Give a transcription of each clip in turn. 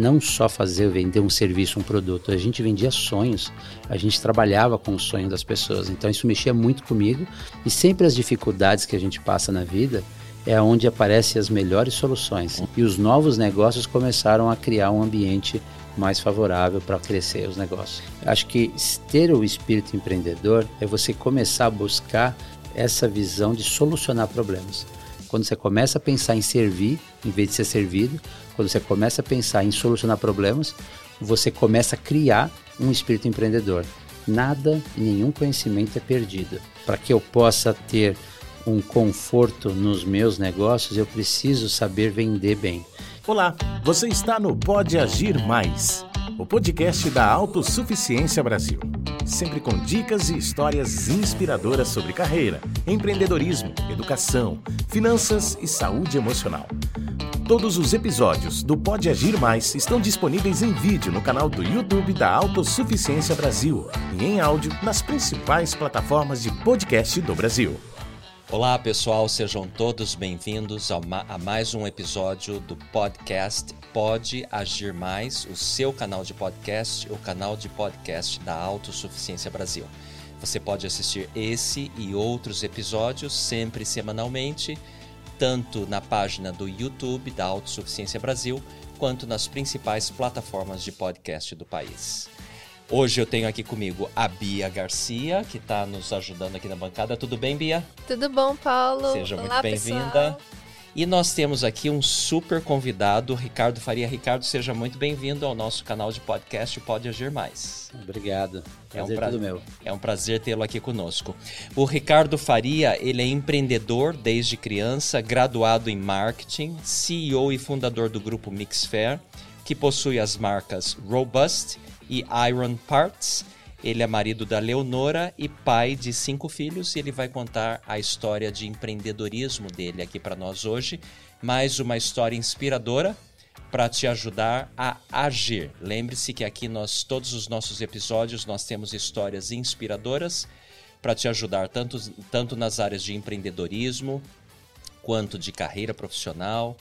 não só fazer vender um serviço, um produto, a gente vendia sonhos, a gente trabalhava com o sonho das pessoas. Então isso mexia muito comigo e sempre as dificuldades que a gente passa na vida é onde aparecem as melhores soluções. E os novos negócios começaram a criar um ambiente mais favorável para crescer os negócios. Acho que ter o espírito empreendedor é você começar a buscar essa visão de solucionar problemas. Quando você começa a pensar em servir, em vez de ser servido, quando você começa a pensar em solucionar problemas, você começa a criar um espírito empreendedor. Nada e nenhum conhecimento é perdido. Para que eu possa ter um conforto nos meus negócios, eu preciso saber vender bem. Olá, você está no Pode Agir Mais, o podcast da Autossuficiência Brasil. Sempre com dicas e histórias inspiradoras sobre carreira, empreendedorismo, educação, finanças e saúde emocional. Todos os episódios do Pode Agir Mais estão disponíveis em vídeo no canal do YouTube da Autossuficiência Brasil e em áudio nas principais plataformas de podcast do Brasil. Olá pessoal, sejam todos bem-vindos a mais um episódio do podcast Pode Agir Mais, o seu canal de podcast, o canal de podcast da Autossuficiência Brasil. Você pode assistir esse e outros episódios sempre semanalmente, tanto na página do YouTube da Autossuficiência Brasil, quanto nas principais plataformas de podcast do país. Hoje eu tenho aqui comigo a Bia Garcia, que está nos ajudando aqui na bancada. Tudo bem, Bia? Tudo bom, Paulo? Seja muito bem-vinda. E nós temos aqui um super convidado, Ricardo Faria. Ricardo, seja muito bem-vindo ao nosso canal de podcast Pode Agir Mais. Obrigado. Prazer é um pra... meu. É um prazer tê-lo aqui conosco. O Ricardo Faria, ele é empreendedor desde criança, graduado em marketing, CEO e fundador do grupo Mixfair, que possui as marcas Robust e Iron Parts. Ele é marido da Leonora e pai de cinco filhos. E ele vai contar a história de empreendedorismo dele aqui para nós hoje. Mais uma história inspiradora para te ajudar a agir. Lembre-se que aqui nós todos os nossos episódios nós temos histórias inspiradoras para te ajudar tanto, tanto nas áreas de empreendedorismo quanto de carreira profissional,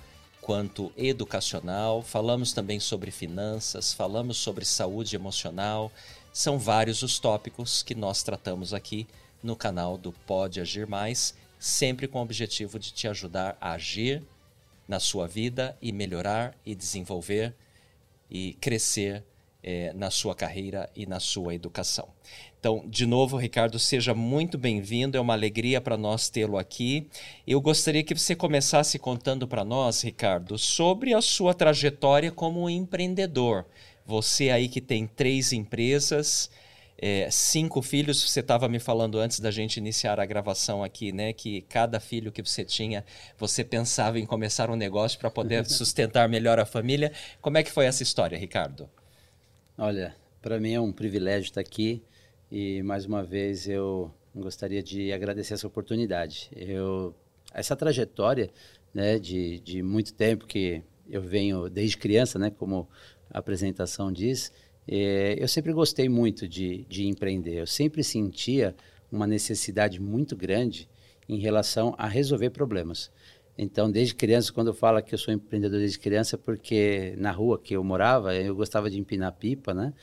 quanto educacional, falamos também sobre finanças, falamos sobre saúde emocional. São vários os tópicos que nós tratamos aqui no canal do Pode Agir Mais, sempre com o objetivo de te ajudar a agir na sua vida e melhorar e desenvolver e crescer é, na sua carreira e na sua educação. Então, de novo, Ricardo, seja muito bem-vindo. É uma alegria para nós tê-lo aqui. Eu gostaria que você começasse contando para nós, Ricardo, sobre a sua trajetória como empreendedor. Você aí que tem três empresas, é, cinco filhos, você estava me falando antes da gente iniciar a gravação aqui, né? Que cada filho que você tinha, você pensava em começar um negócio para poder sustentar melhor a família. Como é que foi essa história, Ricardo? Olha, para mim é um privilégio estar aqui e mais uma vez eu gostaria de agradecer essa oportunidade. Eu essa trajetória, né, de, de muito tempo que eu venho desde criança, né, como a apresentação diz, é, eu sempre gostei muito de, de empreender. Eu sempre sentia uma necessidade muito grande em relação a resolver problemas. Então, desde criança, quando eu falo que eu sou empreendedor desde criança, é porque na rua que eu morava, eu gostava de empinar pipa, né?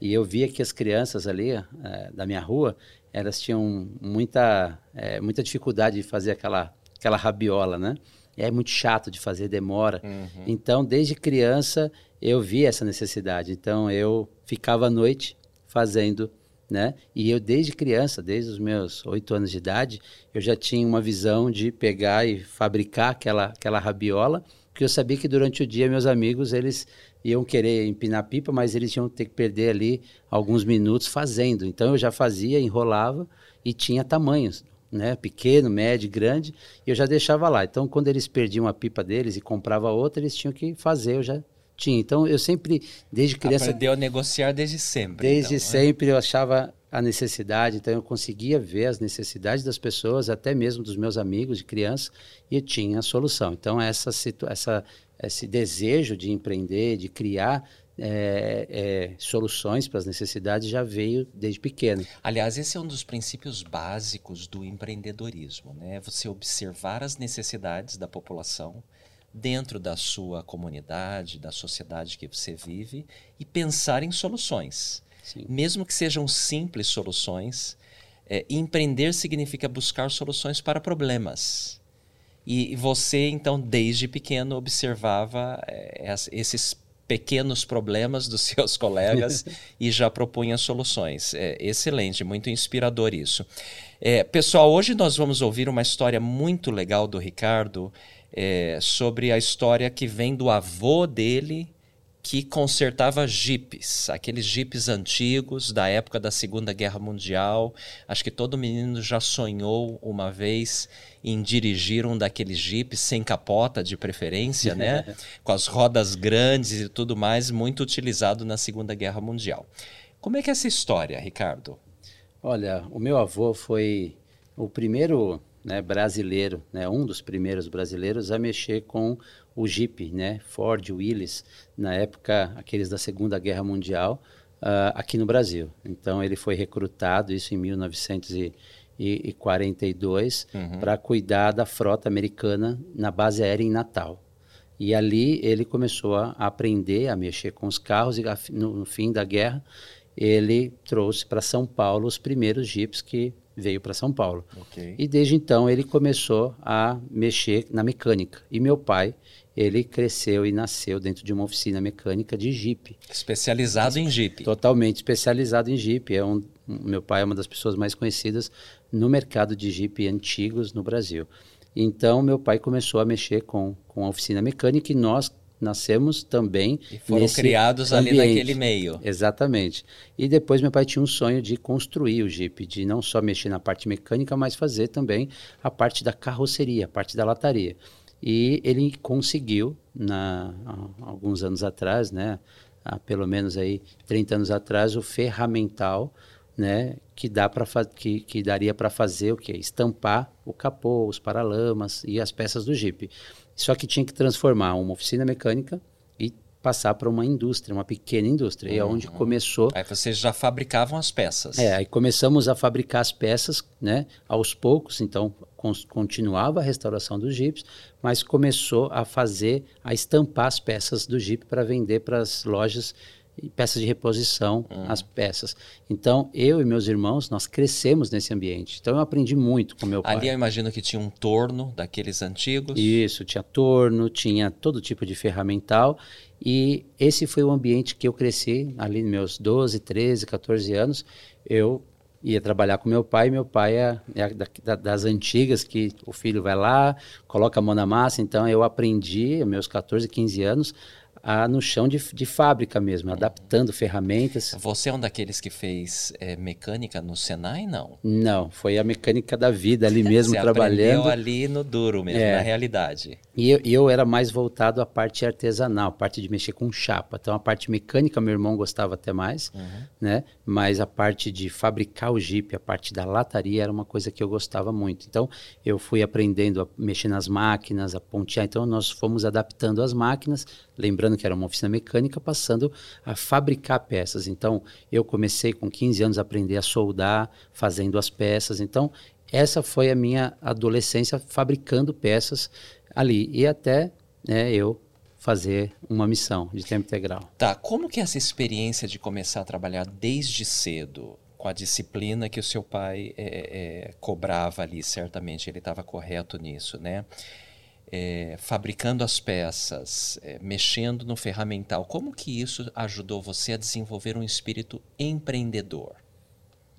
E eu via que as crianças ali é, da minha rua, elas tinham muita, é, muita dificuldade de fazer aquela, aquela rabiola, né? E é muito chato de fazer, demora. Uhum. Então, desde criança, eu vi essa necessidade. Então, eu ficava à noite fazendo né? E eu desde criança, desde os meus oito anos de idade, eu já tinha uma visão de pegar e fabricar aquela aquela rabiola, porque eu sabia que durante o dia meus amigos eles iam querer empinar pipa, mas eles iam ter que perder ali alguns minutos fazendo. Então eu já fazia, enrolava e tinha tamanhos, né? Pequeno, médio, grande, e eu já deixava lá. Então quando eles perdiam a pipa deles e comprava outra, eles tinham que fazer, eu já tinha. Então eu sempre, desde criança. Aprendeu a negociar desde sempre. Desde então, né? sempre né? eu achava a necessidade, então eu conseguia ver as necessidades das pessoas, até mesmo dos meus amigos de criança, e eu tinha a solução. Então essa, essa, esse desejo de empreender, de criar é, é, soluções para as necessidades já veio desde pequeno. Aliás, esse é um dos princípios básicos do empreendedorismo, né? Você observar as necessidades da população dentro da sua comunidade, da sociedade que você vive e pensar em soluções. Sim. Mesmo que sejam simples soluções, é, empreender significa buscar soluções para problemas. E você, então, desde pequeno, observava é, esses pequenos problemas dos seus colegas e já propunha soluções. É excelente, muito inspirador isso. É, pessoal, hoje nós vamos ouvir uma história muito legal do Ricardo é, sobre a história que vem do avô dele que consertava jipes, aqueles jipes antigos da época da Segunda Guerra Mundial. Acho que todo menino já sonhou uma vez em dirigir um daqueles jipes sem capota, de preferência, né? Com as rodas grandes e tudo mais, muito utilizado na Segunda Guerra Mundial. Como é que é essa história, Ricardo? Olha, o meu avô foi o primeiro né, brasileiro, né, um dos primeiros brasileiros a mexer com o Jeep, né, Ford, Willys, na época aqueles da Segunda Guerra Mundial, uh, aqui no Brasil. Então ele foi recrutado, isso em 1942, uhum. para cuidar da frota americana na base aérea em Natal. E ali ele começou a aprender a mexer com os carros e no, no fim da guerra ele trouxe para São Paulo os primeiros Jeeps que veio para São Paulo. Okay. E desde então ele começou a mexer na mecânica. E meu pai, ele cresceu e nasceu dentro de uma oficina mecânica de Jeep. Especializado em Jeep. Totalmente especializado em Jeep. É um, meu pai é uma das pessoas mais conhecidas no mercado de Jeep antigos no Brasil. Então meu pai começou a mexer com, com a oficina mecânica e nós nascemos também e foram criados ambiente. ali naquele meio. Exatamente. E depois meu pai tinha um sonho de construir o Jeep, de não só mexer na parte mecânica, mas fazer também a parte da carroceria, a parte da lataria. E ele conseguiu, na, alguns anos atrás, né, há pelo menos aí 30 anos atrás, o ferramental né, que, dá que, que daria para fazer o que? Estampar o capô, os paralamas e as peças do Jeep. Só que tinha que transformar uma oficina mecânica e passar para uma indústria, uma pequena indústria. Uhum. E é onde uhum. começou. Aí vocês já fabricavam as peças. É, aí começamos a fabricar as peças, né? Aos poucos, então continuava a restauração dos jipes, mas começou a fazer, a estampar as peças do Jeep para vender para as lojas peças de reposição, uhum. as peças. Então, eu e meus irmãos, nós crescemos nesse ambiente. Então, eu aprendi muito com meu pai. Ali eu imagino que tinha um torno daqueles antigos. Isso, tinha torno, tinha todo tipo de ferramental. E esse foi o ambiente que eu cresci, ali nos meus 12, 13, 14 anos. Eu ia trabalhar com meu pai. Meu pai é, é da, das antigas, que o filho vai lá, coloca a mão na massa. Então, eu aprendi, meus 14, 15 anos, a, no chão de, de fábrica mesmo, adaptando ferramentas. Você é um daqueles que fez é, mecânica no Senai, não? Não, foi a mecânica da vida ali mesmo, Você trabalhando. ali no duro mesmo, é. na realidade. E eu, eu, era mais voltado à parte artesanal, parte de mexer com chapa. Então a parte mecânica meu irmão gostava até mais, uhum. né? Mas a parte de fabricar o Jeep, a parte da lataria era uma coisa que eu gostava muito. Então eu fui aprendendo a mexer nas máquinas, a pontear. Então nós fomos adaptando as máquinas, lembrando que era uma oficina mecânica, passando a fabricar peças. Então, eu comecei com 15 anos a aprender a soldar, fazendo as peças. Então, essa foi a minha adolescência fabricando peças ali. E até né, eu fazer uma missão de tempo integral. Tá, como que é essa experiência de começar a trabalhar desde cedo, com a disciplina que o seu pai é, é, cobrava ali, certamente ele estava correto nisso, né? É, fabricando as peças, é, mexendo no ferramental, como que isso ajudou você a desenvolver um espírito empreendedor?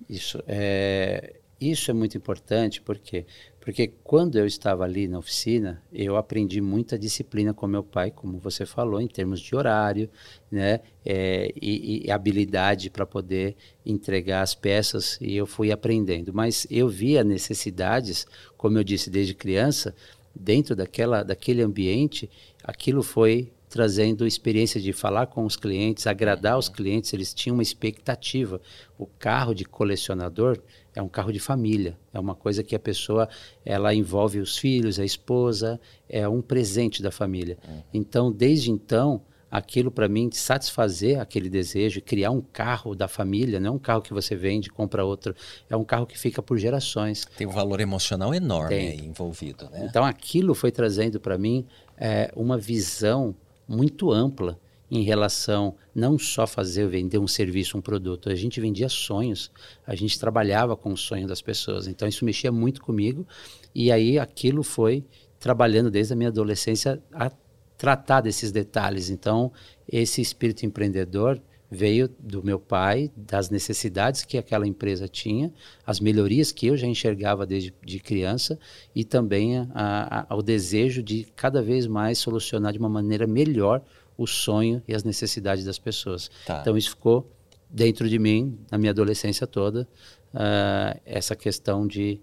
Isso é, isso é muito importante porque porque quando eu estava ali na oficina eu aprendi muita disciplina com meu pai, como você falou, em termos de horário, né, é, e, e habilidade para poder entregar as peças e eu fui aprendendo. Mas eu via necessidades, como eu disse desde criança, dentro daquela, daquele ambiente, aquilo foi trazendo experiência de falar com os clientes, agradar os clientes, eles tinham uma expectativa. O carro de colecionador é um carro de família, é uma coisa que a pessoa ela envolve os filhos, a esposa, é um presente da família. Então, desde então, aquilo para mim satisfazer aquele desejo, criar um carro da família, não é um carro que você vende, compra outro, é um carro que fica por gerações. Tem um valor emocional enorme envolvido, né? Então aquilo foi trazendo para mim é, uma visão muito ampla em relação não só fazer vender um serviço, um produto, a gente vendia sonhos, a gente trabalhava com o sonho das pessoas. Então isso mexia muito comigo e aí aquilo foi trabalhando desde a minha adolescência a tratar desses detalhes. Então esse espírito empreendedor veio do meu pai, das necessidades que aquela empresa tinha, as melhorias que eu já enxergava desde de criança e também a, a, ao desejo de cada vez mais solucionar de uma maneira melhor o sonho e as necessidades das pessoas. Tá. Então isso ficou dentro de mim na minha adolescência toda uh, essa questão de,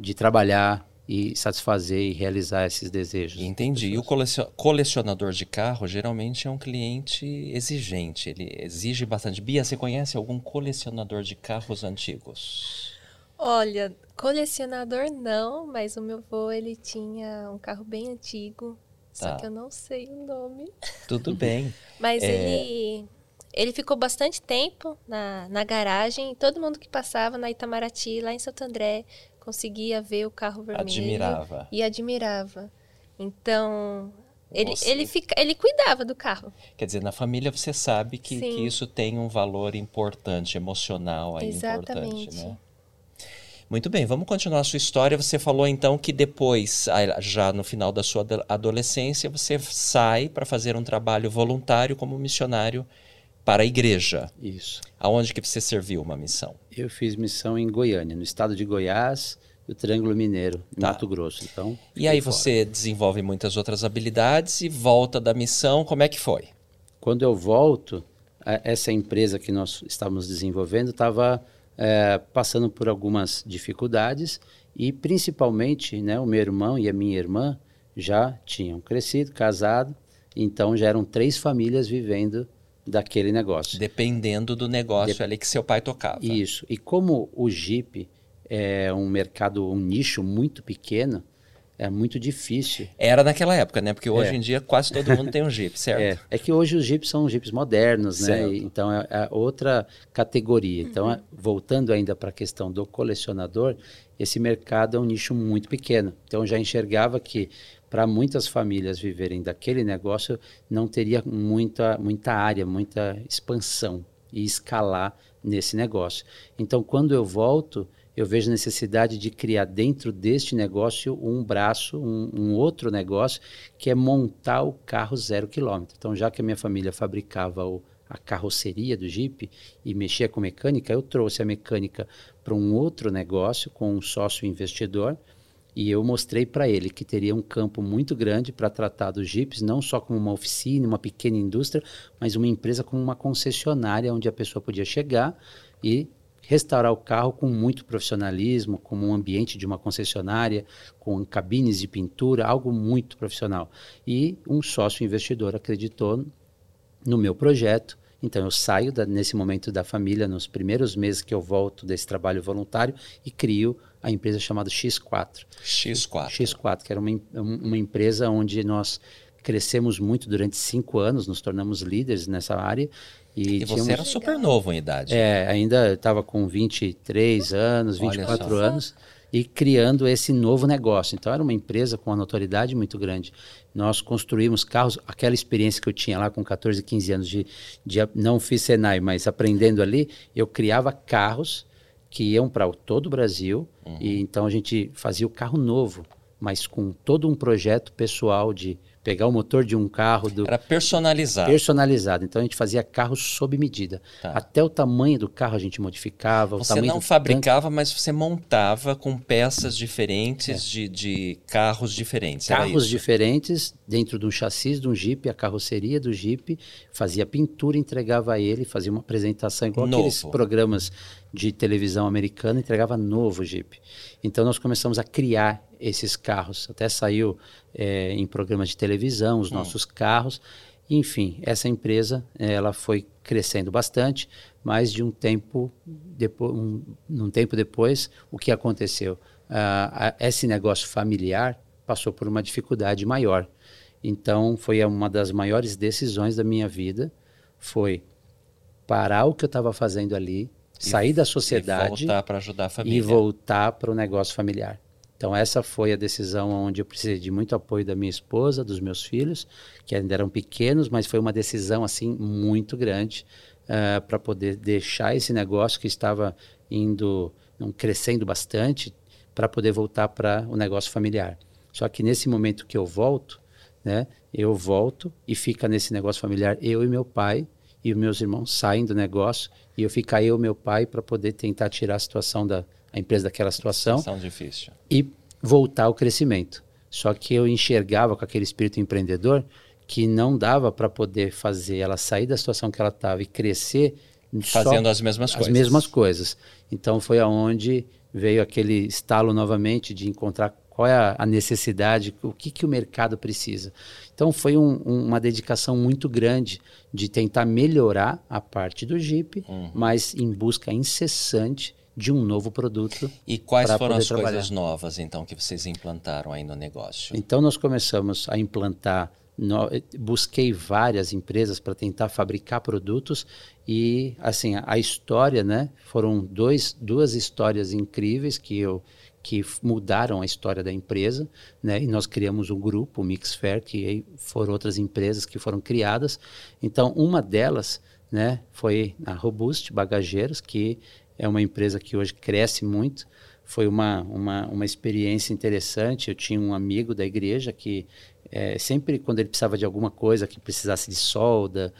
de trabalhar e satisfazer e realizar esses desejos. Entendi. E o colecionador de carro geralmente é um cliente exigente, ele exige bastante. Bia, você conhece algum colecionador de carros antigos? Olha, colecionador não, mas o meu avô ele tinha um carro bem antigo, tá. só que eu não sei o nome. Tudo bem. mas é... ele ele ficou bastante tempo na, na garagem. Todo mundo que passava na Itamaraty, lá em Santo André, conseguia ver o carro vermelho. Admirava. E admirava. Então, ele, ele, fica, ele cuidava do carro. Quer dizer, na família você sabe que, que isso tem um valor importante, emocional aí Exatamente. importante, né? Muito bem, vamos continuar a sua história. Você falou então que depois, já no final da sua adolescência, você sai para fazer um trabalho voluntário como missionário para a igreja. Isso. Aonde que você serviu uma missão? Eu fiz missão em Goiânia, no estado de Goiás, no Triângulo Mineiro, em tá. Mato Grosso. Então, e aí fora. você desenvolve muitas outras habilidades e volta da missão. Como é que foi? Quando eu volto, essa empresa que nós estávamos desenvolvendo estava é, passando por algumas dificuldades e principalmente, né, o meu irmão e a minha irmã já tinham crescido, casado, então já eram três famílias vivendo daquele negócio. Dependendo do negócio de... ali que seu pai tocava. Isso. E como o Jeep é um mercado, um nicho muito pequeno, é muito difícil. Era naquela época, né? Porque hoje é. em dia quase todo mundo tem um Jeep, certo? É, é que hoje os Jeeps são Jeeps modernos, né? certo. né? então é, é, outra categoria. Então, uhum. voltando ainda para a questão do colecionador, esse mercado é um nicho muito pequeno. Então, eu já enxergava que para muitas famílias viverem daquele negócio, não teria muita, muita área, muita expansão e escalar nesse negócio. Então, quando eu volto, eu vejo necessidade de criar dentro deste negócio um braço, um, um, outro negócio, que é montar o carro zero quilômetro. Então, já que a minha família fabricava o, a carroceria do Jeep e mexia com mecânica, eu trouxe a mecânica para um outro negócio com um sócio investidor e eu mostrei para ele que teria um campo muito grande para tratar dos jipes, não só como uma oficina, uma pequena indústria, mas uma empresa como uma concessionária onde a pessoa podia chegar e restaurar o carro com muito profissionalismo, como um ambiente de uma concessionária, com cabines de pintura, algo muito profissional. E um sócio investidor acreditou no meu projeto então eu saio da, nesse momento da família, nos primeiros meses que eu volto desse trabalho voluntário e crio a empresa chamada X4. X4. X4, que era uma, uma empresa onde nós crescemos muito durante cinco anos, nos tornamos líderes nessa área. E, e você era super novo em idade. É, ainda estava com 23 anos, 24 anos e criando esse novo negócio. Então era uma empresa com uma notoriedade muito grande. Nós construímos carros, aquela experiência que eu tinha lá com 14, 15 anos de, de não fiz Senai, mas aprendendo ali, eu criava carros que iam para todo o Brasil uhum. e então a gente fazia o carro novo, mas com todo um projeto pessoal de pegar o motor de um carro do era personalizado personalizado então a gente fazia carros sob medida tá. até o tamanho do carro a gente modificava você não fabricava tanque. mas você montava com peças diferentes é. de, de, carros diferentes carros diferentes dentro de um chassi de um Jeep a carroceria do Jeep fazia pintura entregava a ele fazia uma apresentação igual Novo. aqueles programas de televisão americana entregava novo Jeep então nós começamos a criar esses carros. Até saiu é, em programas de televisão os hum. nossos carros. Enfim, essa empresa ela foi crescendo bastante, mas de um tempo depois, um, um tempo depois, o que aconteceu? Esse negócio familiar passou por uma dificuldade maior. Então, foi uma das maiores decisões da minha vida, foi parar o que eu estava fazendo ali, sair da sociedade e voltar para ajudar a família e voltar para o negócio familiar. Então essa foi a decisão onde eu precisei de muito apoio da minha esposa, dos meus filhos, que ainda eram pequenos, mas foi uma decisão assim muito grande uh, para poder deixar esse negócio que estava indo crescendo bastante para poder voltar para o negócio familiar. Só que nesse momento que eu volto, né, eu volto e fica nesse negócio familiar eu e meu pai e os meus irmãos saem do negócio e eu ficar eu e meu pai para poder tentar tirar a situação da a empresa daquela situação. Situação difícil. E voltar ao crescimento. Só que eu enxergava com aquele espírito empreendedor que não dava para poder fazer ela sair da situação que ela estava e crescer fazendo as mesmas as coisas. As mesmas coisas. Então foi aonde veio aquele estalo novamente de encontrar qual é a, necessidade, o que, que o mercado precisa. Então foi um, uma dedicação muito grande de tentar melhorar a parte do Jeep, uhum. mas em busca incessante de um novo produto. E quais foram as trabalhar. coisas novas então que vocês implantaram aí no negócio? Então nós começamos a implantar no, busquei várias empresas para tentar fabricar produtos e assim a, a, história né foram dois, duas histórias incríveis que eu que mudaram a história da empresa, né? E nós criamos um grupo, o Mixfair, que foram outras empresas que foram criadas. Então, uma delas, né, foi a Robust Bagageiros, que é uma empresa que hoje cresce muito. Foi uma, uma, uma experiência interessante. Eu tinha um amigo da igreja que é, sempre quando ele precisava de alguma coisa que precisasse de solda,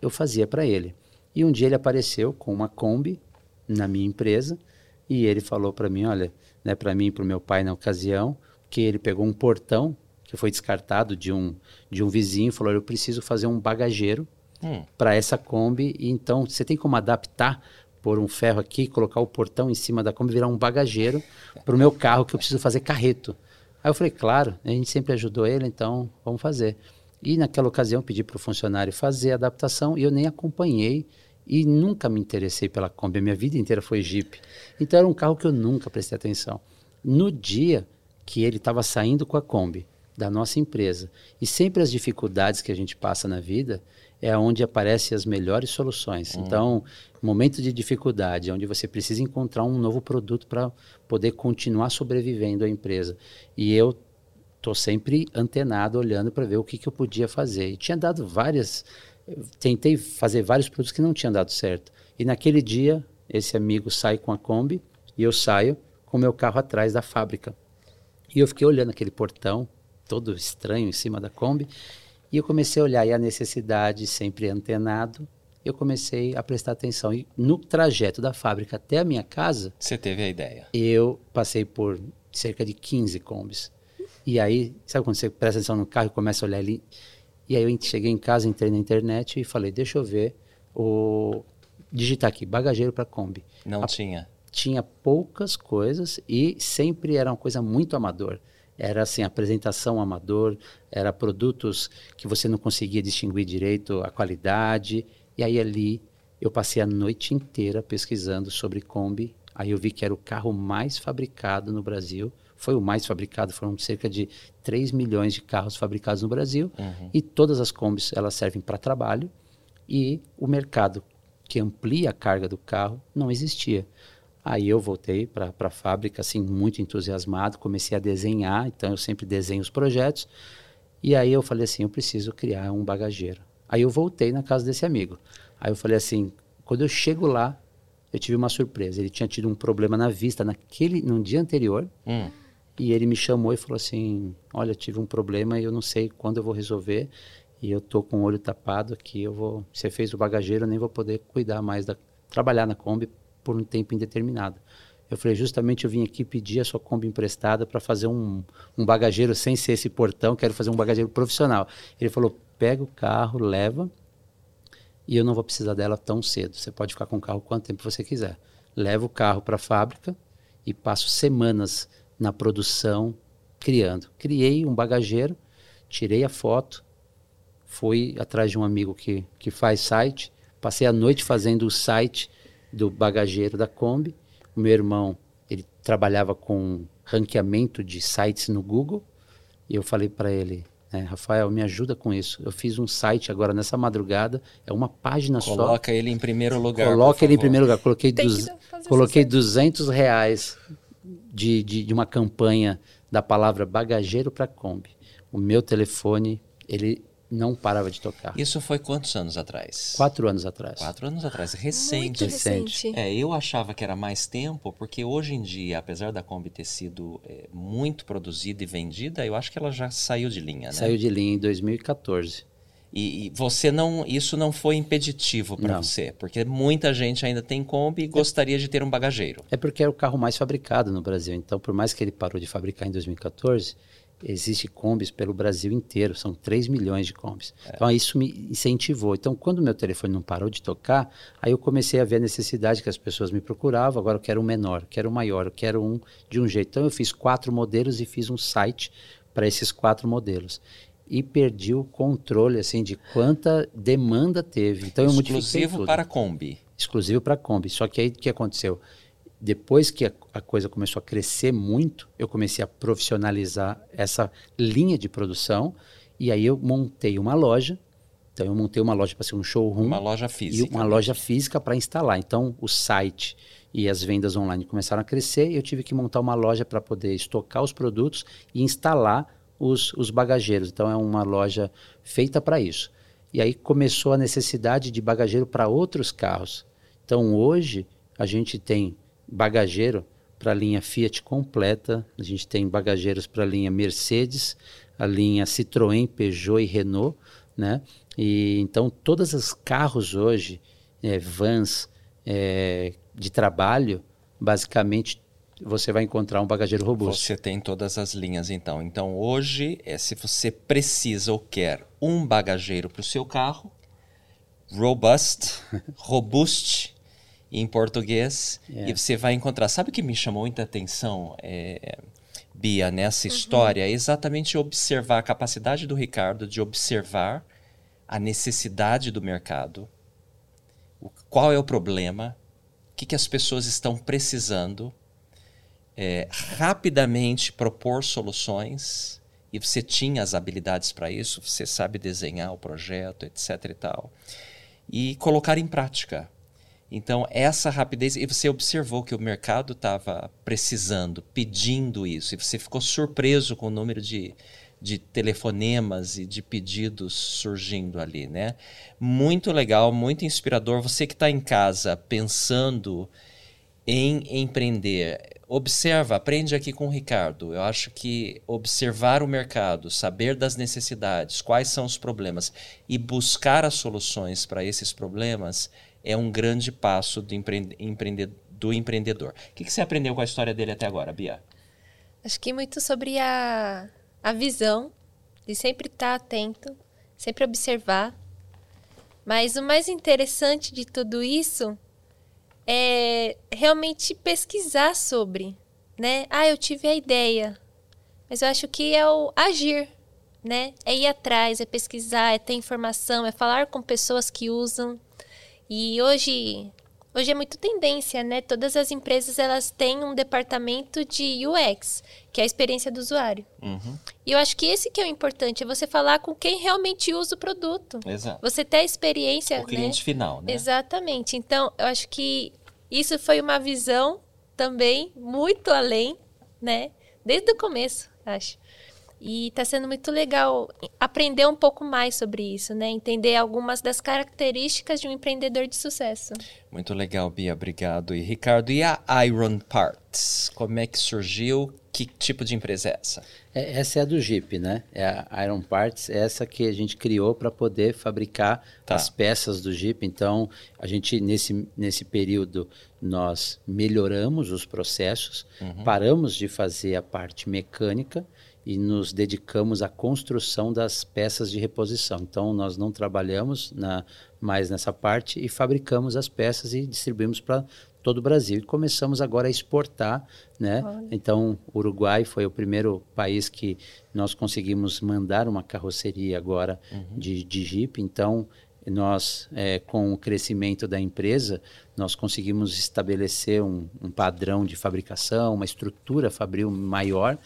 eu fazia para ele. E um dia ele apareceu com uma Kombi na minha empresa e ele falou para mim, olha, né, para mim e para o meu pai na ocasião, que ele pegou um portão que foi descartado de um, de um vizinho e falou: Eu preciso fazer um bagageiro hum. para essa Kombi. E então você tem como adaptar, pôr um ferro aqui, colocar o portão em cima da Kombi, virar um bagageiro para o meu carro que eu preciso fazer carreto. Aí eu falei: Claro, a gente sempre ajudou ele, então vamos fazer. E naquela ocasião pedi para o funcionário fazer a adaptação e eu nem acompanhei e nunca me interessei pela Kombi. A minha vida inteira foi Jeep. Então era um carro que eu nunca prestei atenção. No dia que ele estava saindo com a Kombi da nossa empresa, e sempre as dificuldades que a gente passa na vida é onde aparecem as melhores soluções. Hum. Então, momento de dificuldade, onde você precisa encontrar um novo produto para poder continuar sobrevivendo à empresa. E eu estou sempre antenado, olhando para ver o que, que eu podia fazer. E tinha dado várias tentei fazer vários produtos que não tinham dado certo. E naquele dia, esse amigo sai com a Kombi e eu saio com o meu carro atrás da fábrica. E eu fiquei olhando aquele portão, todo estranho, em cima da Kombi, e eu comecei a olhar e a necessidade, sempre antenado, eu comecei a prestar atenção. E no trajeto da fábrica até a minha casa... Você teve a ideia. Eu passei por cerca de 15 Kombis. E aí, sabe quando você presta atenção no carro e começa a olhar ali? E aí eu cheguei em casa, entrei na internet e falei, deixa eu ver o digitar aqui bagageiro para Kombi. Não a, tinha. Tinha poucas coisas e sempre era uma coisa muito amador. Era assim, apresentação amador, era produtos que você não conseguia distinguir direito a qualidade. E aí ali eu passei a noite inteira pesquisando sobre Kombi. Aí eu vi que era o carro mais fabricado no Brasil foi o mais fabricado, foram cerca de 3 milhões de carros fabricados no Brasil, uhum. e todas as combis elas servem para trabalho, e o mercado que amplia a carga do carro não existia. Aí eu voltei para a fábrica, assim, muito entusiasmado, comecei a desenhar, então eu sempre desenho os projetos, e aí eu falei assim, eu preciso criar um bagageiro. Aí eu voltei na casa desse amigo. Aí eu falei assim, quando eu chego lá, eu tive uma surpresa. Ele tinha tido um problema na vista naquele, no dia anterior. Hum. E ele me chamou e falou assim: Olha, tive um problema e eu não sei quando eu vou resolver. E eu tô com o olho tapado aqui. Eu vou. Você fez o bagageiro, eu nem vou poder cuidar mais da. trabalhar na Kombi por um tempo indeterminado. Eu falei: Justamente eu vim aqui pedir a sua Kombi emprestada para fazer um, um bagageiro sem ser esse portão. Quero fazer um bagageiro profissional. Ele falou: Pega o carro, leva. E eu não vou precisar dela tão cedo. Você pode ficar com o carro quanto tempo você quiser. Leva o carro para a fábrica e passo semanas na produção, criando. Criei um bagageiro, tirei a foto, fui atrás de um amigo que, que faz site, passei a noite fazendo o site do bagageiro da Kombi. O meu irmão, ele trabalhava com ranqueamento de sites no Google, e eu falei para ele, né, Rafael, me ajuda com isso. Eu fiz um site agora nessa madrugada, é uma página Coloca só. Coloca ele em primeiro lugar. Coloca ele em primeiro lugar. Coloquei, du coloquei 200 reais de, de, de uma campanha da palavra bagageiro para Kombi, o meu telefone, ele não parava de tocar. Isso foi quantos anos atrás? Quatro anos atrás. Quatro anos atrás, recente. Muito recente. É, eu achava que era mais tempo, porque hoje em dia, apesar da Kombi ter sido é, muito produzida e vendida, eu acho que ela já saiu de linha, né? Saiu de linha em 2014. E, e você não, isso não foi impeditivo para você, porque muita gente ainda tem Kombi e gostaria de ter um bagageiro. É porque era o carro mais fabricado no Brasil. Então, por mais que ele parou de fabricar em 2014, existe combis pelo Brasil inteiro. São 3 milhões de combis. Então, isso me incentivou. Então, quando meu telefone não parou de tocar, aí eu comecei a ver a necessidade que as pessoas me procuravam. Agora eu quero um menor, quero um maior, eu quero um de um jeito. Então, eu fiz quatro modelos e fiz um site para esses quatro modelos. E perdi o controle assim de quanta demanda teve. Então eu modifiquei Exclusivo para Kombi. exclusivo para Kombi. Só que aí o que aconteceu? Depois que a, a coisa começou a crescer muito, eu comecei a profissionalizar essa linha de produção e aí eu montei uma loja. Então eu montei uma loja para ser um showroom Uma loja e física. uma loja física para instalar. Então o site e as vendas online começaram a crescer e eu tive que montar uma loja para poder estocar os produtos e instalar os, os bagageiros. Então é uma loja feita para isso. E aí começou a necessidade de bagageiro para outros carros. Então hoje a gente tem bagageiro para a linha Fiat completa, a gente tem bagageiros para a linha Mercedes, a linha Citroën, Peugeot e Renault, né? E então todos os carros hoje, é, vans é, de trabalho, basicamente você vai encontrar um bagageiro robusto. Você tem todas as linhas, então. Então, hoje, é, se você precisa ou quer um bagageiro para o seu carro, robust, robust em português, É. e você vai encontrar. Sabe o que me chamou muita atenção, é, Bia, nessa história? É exatamente observar a capacidade do Ricardo de observar a necessidade do mercado, o- qual é o problema, o que, que as pessoas estão precisando é, rapidamente propor soluções e você tinha as habilidades para isso, você sabe desenhar o projeto, etc e tal, e colocar em prática. Então, essa rapidez, e você observou que o mercado estava precisando, pedindo isso, e você ficou surpreso com o número de, de telefonemas e de pedidos surgindo ali, né? Muito legal, muito inspirador. Você que está em casa pensando em empreender. Observa, aprende aqui com o Ricardo. Eu acho que observar o mercado, saber das necessidades, quais são os problemas e buscar as soluções para esses problemas é um grande passo do, empre empreende do empreendedor. O que, que você aprendeu com a história dele até agora, Bia? Acho que muito sobre a, a visão, de sempre estar atento, sempre observar. Mas o mais interessante de tudo isso é realmente pesquisar sobre, né? Ah, eu tive a ideia, mas eu acho que é o agir, né? É ir atrás, é pesquisar, é ter informação, é falar com pessoas que usam. E hoje, hoje é muito tendência, né? Todas as empresas elas têm um departamento de UX, que é a experiência do usuário. Uhum. E eu acho que esse que é o importante, é você falar com quem realmente usa o produto. Exato. Você ter a experiência, O cliente né? final, né? Exatamente. Então, eu acho que isso foi uma visão também muito além, né? Desde o começo, acho. E está sendo muito legal aprender um pouco mais sobre isso, né? Entender algumas das características de um empreendedor de sucesso. Muito legal, Bia, obrigado. E Ricardo, e a Iron Parts? Como é que surgiu? Que tipo de empresa é essa? É, essa é a do Jeep, né? É a Iron Parts, é essa que a gente criou para poder fabricar Tá. as peças do Jeep. Então, a gente nesse, nesse período nós melhoramos os processos, paramos de fazer a parte mecânica e nos dedicamos à construção das peças de reposição. Então, nós não trabalhamos na, mais nessa parte e fabricamos as peças e distribuímos para todo o Brasil. E começamos agora a exportar, né? Então, o Uruguai foi o primeiro país que nós conseguimos mandar uma carroceria agora de, de Jeep. Então, nós, eh, com o crescimento da empresa, nós conseguimos estabelecer um, um padrão de fabricação, uma estrutura fabril maior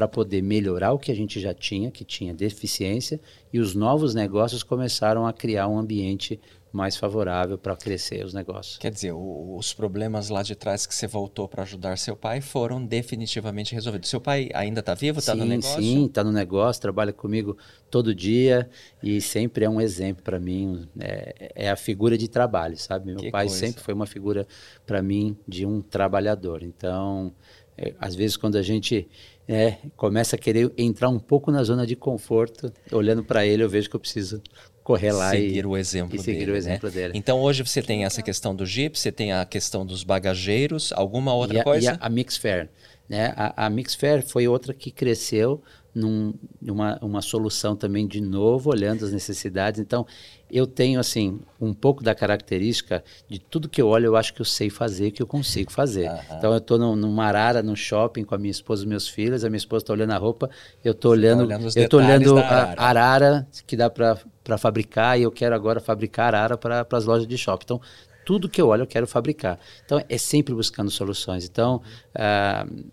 para poder melhorar o que a gente já tinha, que tinha deficiência, e os novos negócios começaram a criar um ambiente mais favorável para crescer os negócios. Quer dizer, o, os problemas lá de trás que você voltou para ajudar seu pai foram definitivamente resolvidos. Seu pai ainda está vivo, está no negócio? Sim, está no negócio, trabalha comigo todo dia e sempre é um exemplo para mim. É, é, a figura de trabalho, sabe? Meu que pai coisa. sempre foi uma figura para mim de um trabalhador. Então, é, às vezes quando a gente é, começa a querer entrar um pouco na zona de conforto, olhando para ele, eu vejo que eu preciso correr lá seguir e, o exemplo e seguir dele, o exemplo né? dele. Então hoje você tem essa questão do Jeep, você tem a questão dos bagageiros, alguma outra e a, coisa? E a, a Mix Fair, né? A, a Mix Fair foi outra que cresceu num, numa uma solução também de novo, olhando as necessidades. Então, eu tenho assim um pouco da característica de tudo que eu olho, eu acho que eu sei fazer, que eu consigo fazer. Uhum. Então, eu estou numa arara, no shopping com a minha esposa e meus filhos, a minha esposa está olhando a roupa, eu estou olhando, tá olhando eu tô olhando a arara. arara que dá para fabricar e eu quero agora fabricar arara para as lojas de shopping. Então, tudo que eu olho eu quero fabricar. Então, é sempre buscando soluções. Então, uh,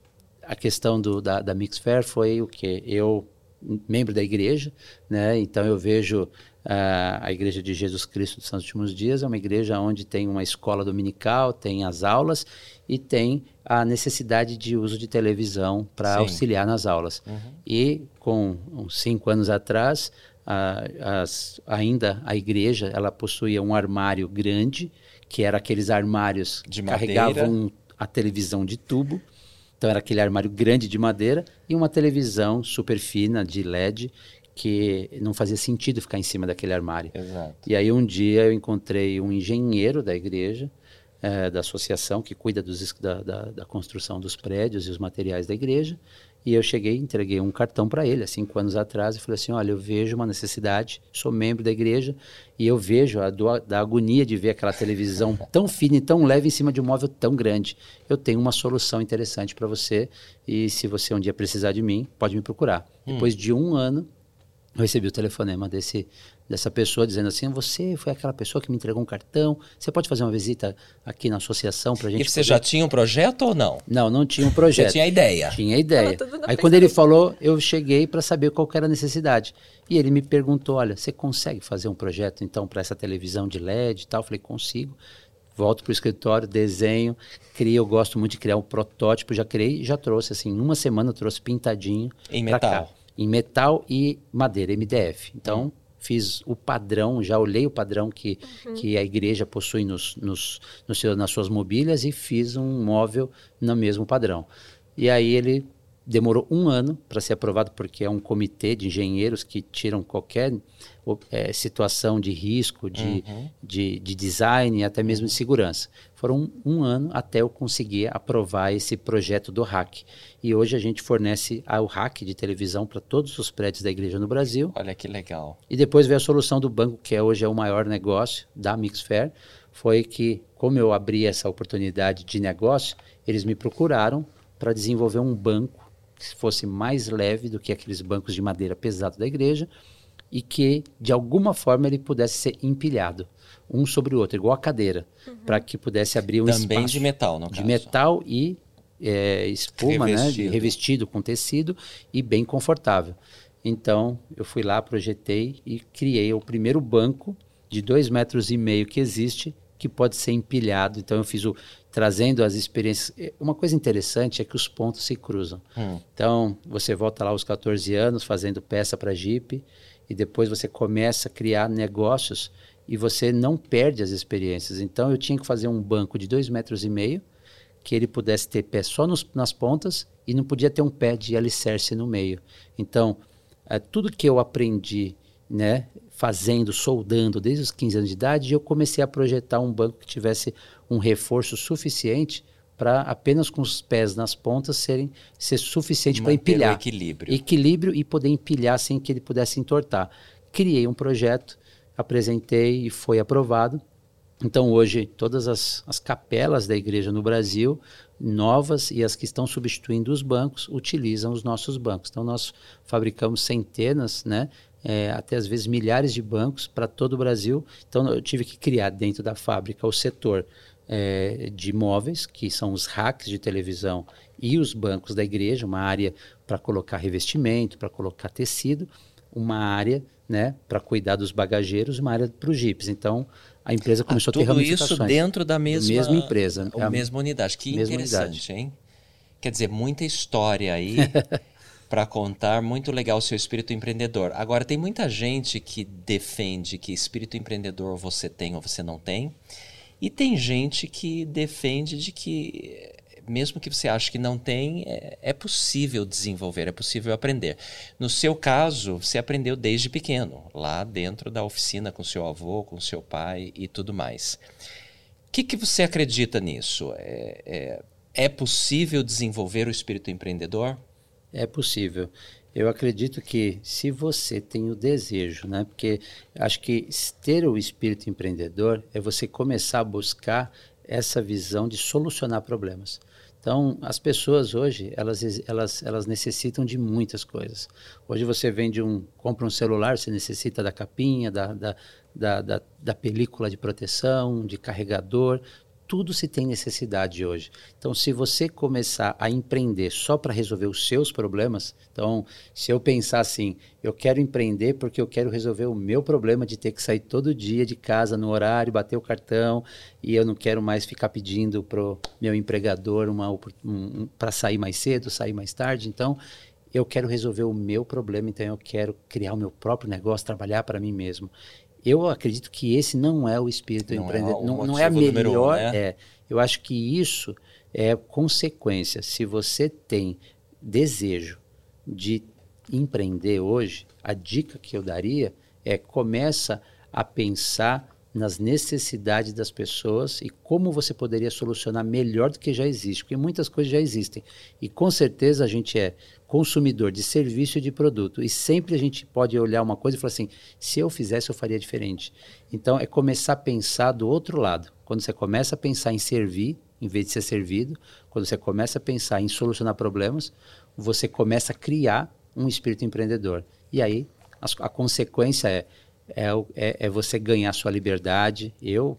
a questão do, da, da Mix Fair foi o que eu membro da igreja, né? Então eu vejo uh, a Igreja de Jesus Cristo dos Santos Últimos Dias é uma igreja onde tem uma escola dominical, tem as aulas e tem a necessidade de uso de televisão para auxiliar nas aulas. Uhum. E com uns cinco anos atrás, as, ainda a igreja ela possuía um armário grande que era aqueles armários que carregavam a televisão de tubo então era aquele armário grande de madeira e uma televisão super fina de LED que não fazia sentido ficar em cima daquele armário. Exato. E aí um dia eu encontrei um engenheiro da igreja, é, da associação que cuida dos, da, da, da, construção dos prédios e os materiais da igreja, e eu cheguei, entreguei um cartão para ele, há cinco anos atrás, e falei assim: olha, eu vejo uma necessidade, sou membro da igreja, e eu vejo a do, da agonia de ver aquela televisão tão fina e tão leve em cima de um móvel tão grande. Eu tenho uma solução interessante para você, e se você um dia precisar de mim, pode me procurar. Hum. Depois de um ano, eu recebi o telefonema desse dessa pessoa dizendo assim: você foi aquela pessoa que me entregou um cartão, você pode fazer uma visita aqui na associação para a gente. E você poder... já tinha um projeto ou não? Não, não tinha um projeto. Você tinha ideia? Tinha ideia. Aí quando ele falou, eu cheguei para saber qual era a necessidade. E ele me perguntou: olha, você consegue fazer um projeto então para essa televisão de LED e tal? Eu falei: consigo. Volto para o escritório, desenho, crio. Eu gosto muito de criar um protótipo. Já criei, já trouxe assim, uma semana eu trouxe pintadinho. Em metal? Cá, em metal e madeira, MDF. Então. Hum fiz o padrão, já olhei o padrão que, uhum. que a igreja possui nos, nos, no seu, nas suas mobílias e fiz um móvel no mesmo padrão. E aí ele demorou um ano para ser aprovado, porque é um comitê de engenheiros que tiram qualquer é, situação de risco, de, uhum. de, de, design e até mesmo de segurança. Foram um, um, ano até eu conseguir aprovar esse projeto do hack. E hoje a gente fornece o hack de televisão para todos os prédios da igreja no Brasil. Olha que legal. E depois veio a solução do banco, que é, hoje é o maior negócio da Mixfair, foi que, como eu abri essa oportunidade de negócio, eles me procuraram para desenvolver um banco fosse mais leve do que aqueles bancos de madeira pesado da igreja e que, de alguma forma, ele pudesse ser empilhado um sobre o outro, igual a cadeira, uhum. para que pudesse abrir um Também espaço. Também de metal, não De caso. metal e é, espuma, revestido. né? Revestido com tecido e bem confortável. Então, eu fui lá, projetei e criei o primeiro banco de dois metros e meio que existe, que pode ser empilhado. Então, eu fiz o trazendo as experiências. É, uma coisa interessante é que os pontos se cruzam. Hum. Então, você volta lá aos 14 anos fazendo peça para Jeep e depois você começa a criar negócios e você não perde as experiências. Então, eu tinha que fazer um banco de dois metros e meio que ele pudesse ter pé só nos, nas pontas e não podia ter um pé de alicerce no meio. Então, é, tudo que eu aprendi, né, fazendo, soldando desde os 15 anos de idade, eu comecei a projetar um banco que tivesse um reforço suficiente para apenas com os pés nas pontas serem ser suficiente para empilhar. equilíbrio. Equilíbrio e poder empilhar sem que ele pudesse entortar. Criei um projeto, apresentei e foi aprovado. Então hoje todas as, as capelas da igreja no Brasil, novas e as que estão substituindo os bancos, utilizam os nossos bancos. Então nós fabricamos centenas, né, é, até às vezes milhares de bancos para todo o Brasil. Então eu tive que criar dentro da fábrica o setor é, de imóveis, que são os racks de televisão e os bancos da igreja, uma área para colocar revestimento, para colocar tecido, uma área né, para cuidar dos bagageiros, uma área para os jipes. Então a empresa Ah, começou a ter tudo ramificações. isso dentro da mesma, mesma empresa. A É a mesma unidade. Que mesma interessante, hein? Quer dizer, muita história aí para contar. Muito legal o seu espírito empreendedor. Agora, tem muita gente que defende que espírito empreendedor você tem ou você não tem. E tem gente que defende de que, mesmo que você ache que não tem, é, é possível desenvolver, é possível aprender. No seu caso, você aprendeu desde pequeno, lá dentro da oficina com seu avô, com seu pai e tudo mais. O que, que você acredita nisso? É, é, é possível desenvolver o espírito empreendedor? É possível. Eu acredito que se você tem o desejo, né? Porque acho que ter o espírito empreendedor é você começar a buscar essa visão de solucionar problemas. Então, as pessoas hoje, elas, elas, elas necessitam de muitas coisas. Hoje você vende um, compra um celular, você necessita da capinha, da, da, da, da, película de proteção, de carregador, tudo se tem necessidade hoje. Então, se você começar a empreender só para resolver os seus problemas, então, se eu pensar assim, eu quero empreender porque eu quero resolver o meu problema de ter que sair todo dia de casa no horário, bater o cartão, e eu não quero mais ficar pedindo pro meu empregador uma um, para sair mais cedo, sair mais tarde. Então, eu quero resolver o meu problema, então eu quero criar o meu próprio negócio, trabalhar para mim mesmo eu acredito que esse não é o espírito não empreendedor, é não, não, é a Um, melhor. né? é, eu acho que isso é consequência. Se você tem desejo de empreender hoje, a dica que eu daria é começa a pensar nas necessidades das pessoas e como você poderia solucionar melhor do que já existe, porque muitas coisas já existem. E com certeza a gente é consumidor de serviço e de produto. E sempre a gente pode olhar uma coisa e falar assim: se eu fizesse, eu faria diferente. Então, é começar a pensar do outro lado. Quando você começa a pensar em servir, em vez de ser servido, quando você começa a pensar em solucionar problemas, você começa a criar um espírito empreendedor. E aí, a, a consequência é, é, é, é, você ganhar sua liberdade. Eu,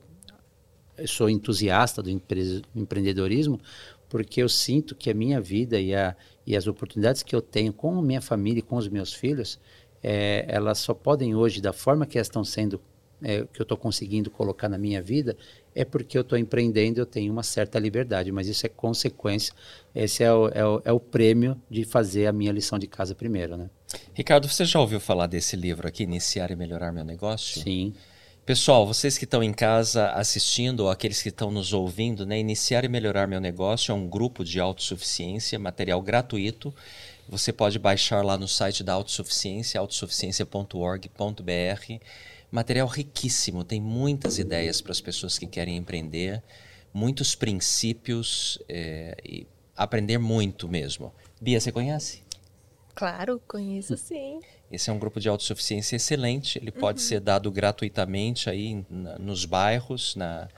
eu sou entusiasta do empre empreendedorismo porque eu sinto que a minha vida e, a, e as oportunidades que eu tenho com a minha família e com os meus filhos, é, elas só podem hoje, da forma que elas estão sendo, é, que eu estou conseguindo colocar na minha vida, é porque eu estou empreendendo, eu tenho uma certa liberdade, mas isso é consequência, esse é o, é o, é o prêmio de fazer a minha lição de casa primeiro, né? Ricardo, você já ouviu falar desse livro aqui, Iniciar e Melhorar Meu Negócio? Sim. Pessoal, vocês que estão em casa assistindo ou aqueles que estão nos ouvindo, né, Iniciar e Melhorar Meu Negócio é um grupo de autossuficiência, material gratuito. Você pode baixar lá no site da Autossuficiência, autossuficiência.org.br. Material riquíssimo, tem muitas ideias para as pessoas que querem empreender, muitos princípios é, e aprender muito mesmo. Bia, você conhece? Claro, conheço sim. Esse é um grupo de autossuficiência excelente. Ele pode uhum. ser dado gratuitamente aí na, nos bairros, na,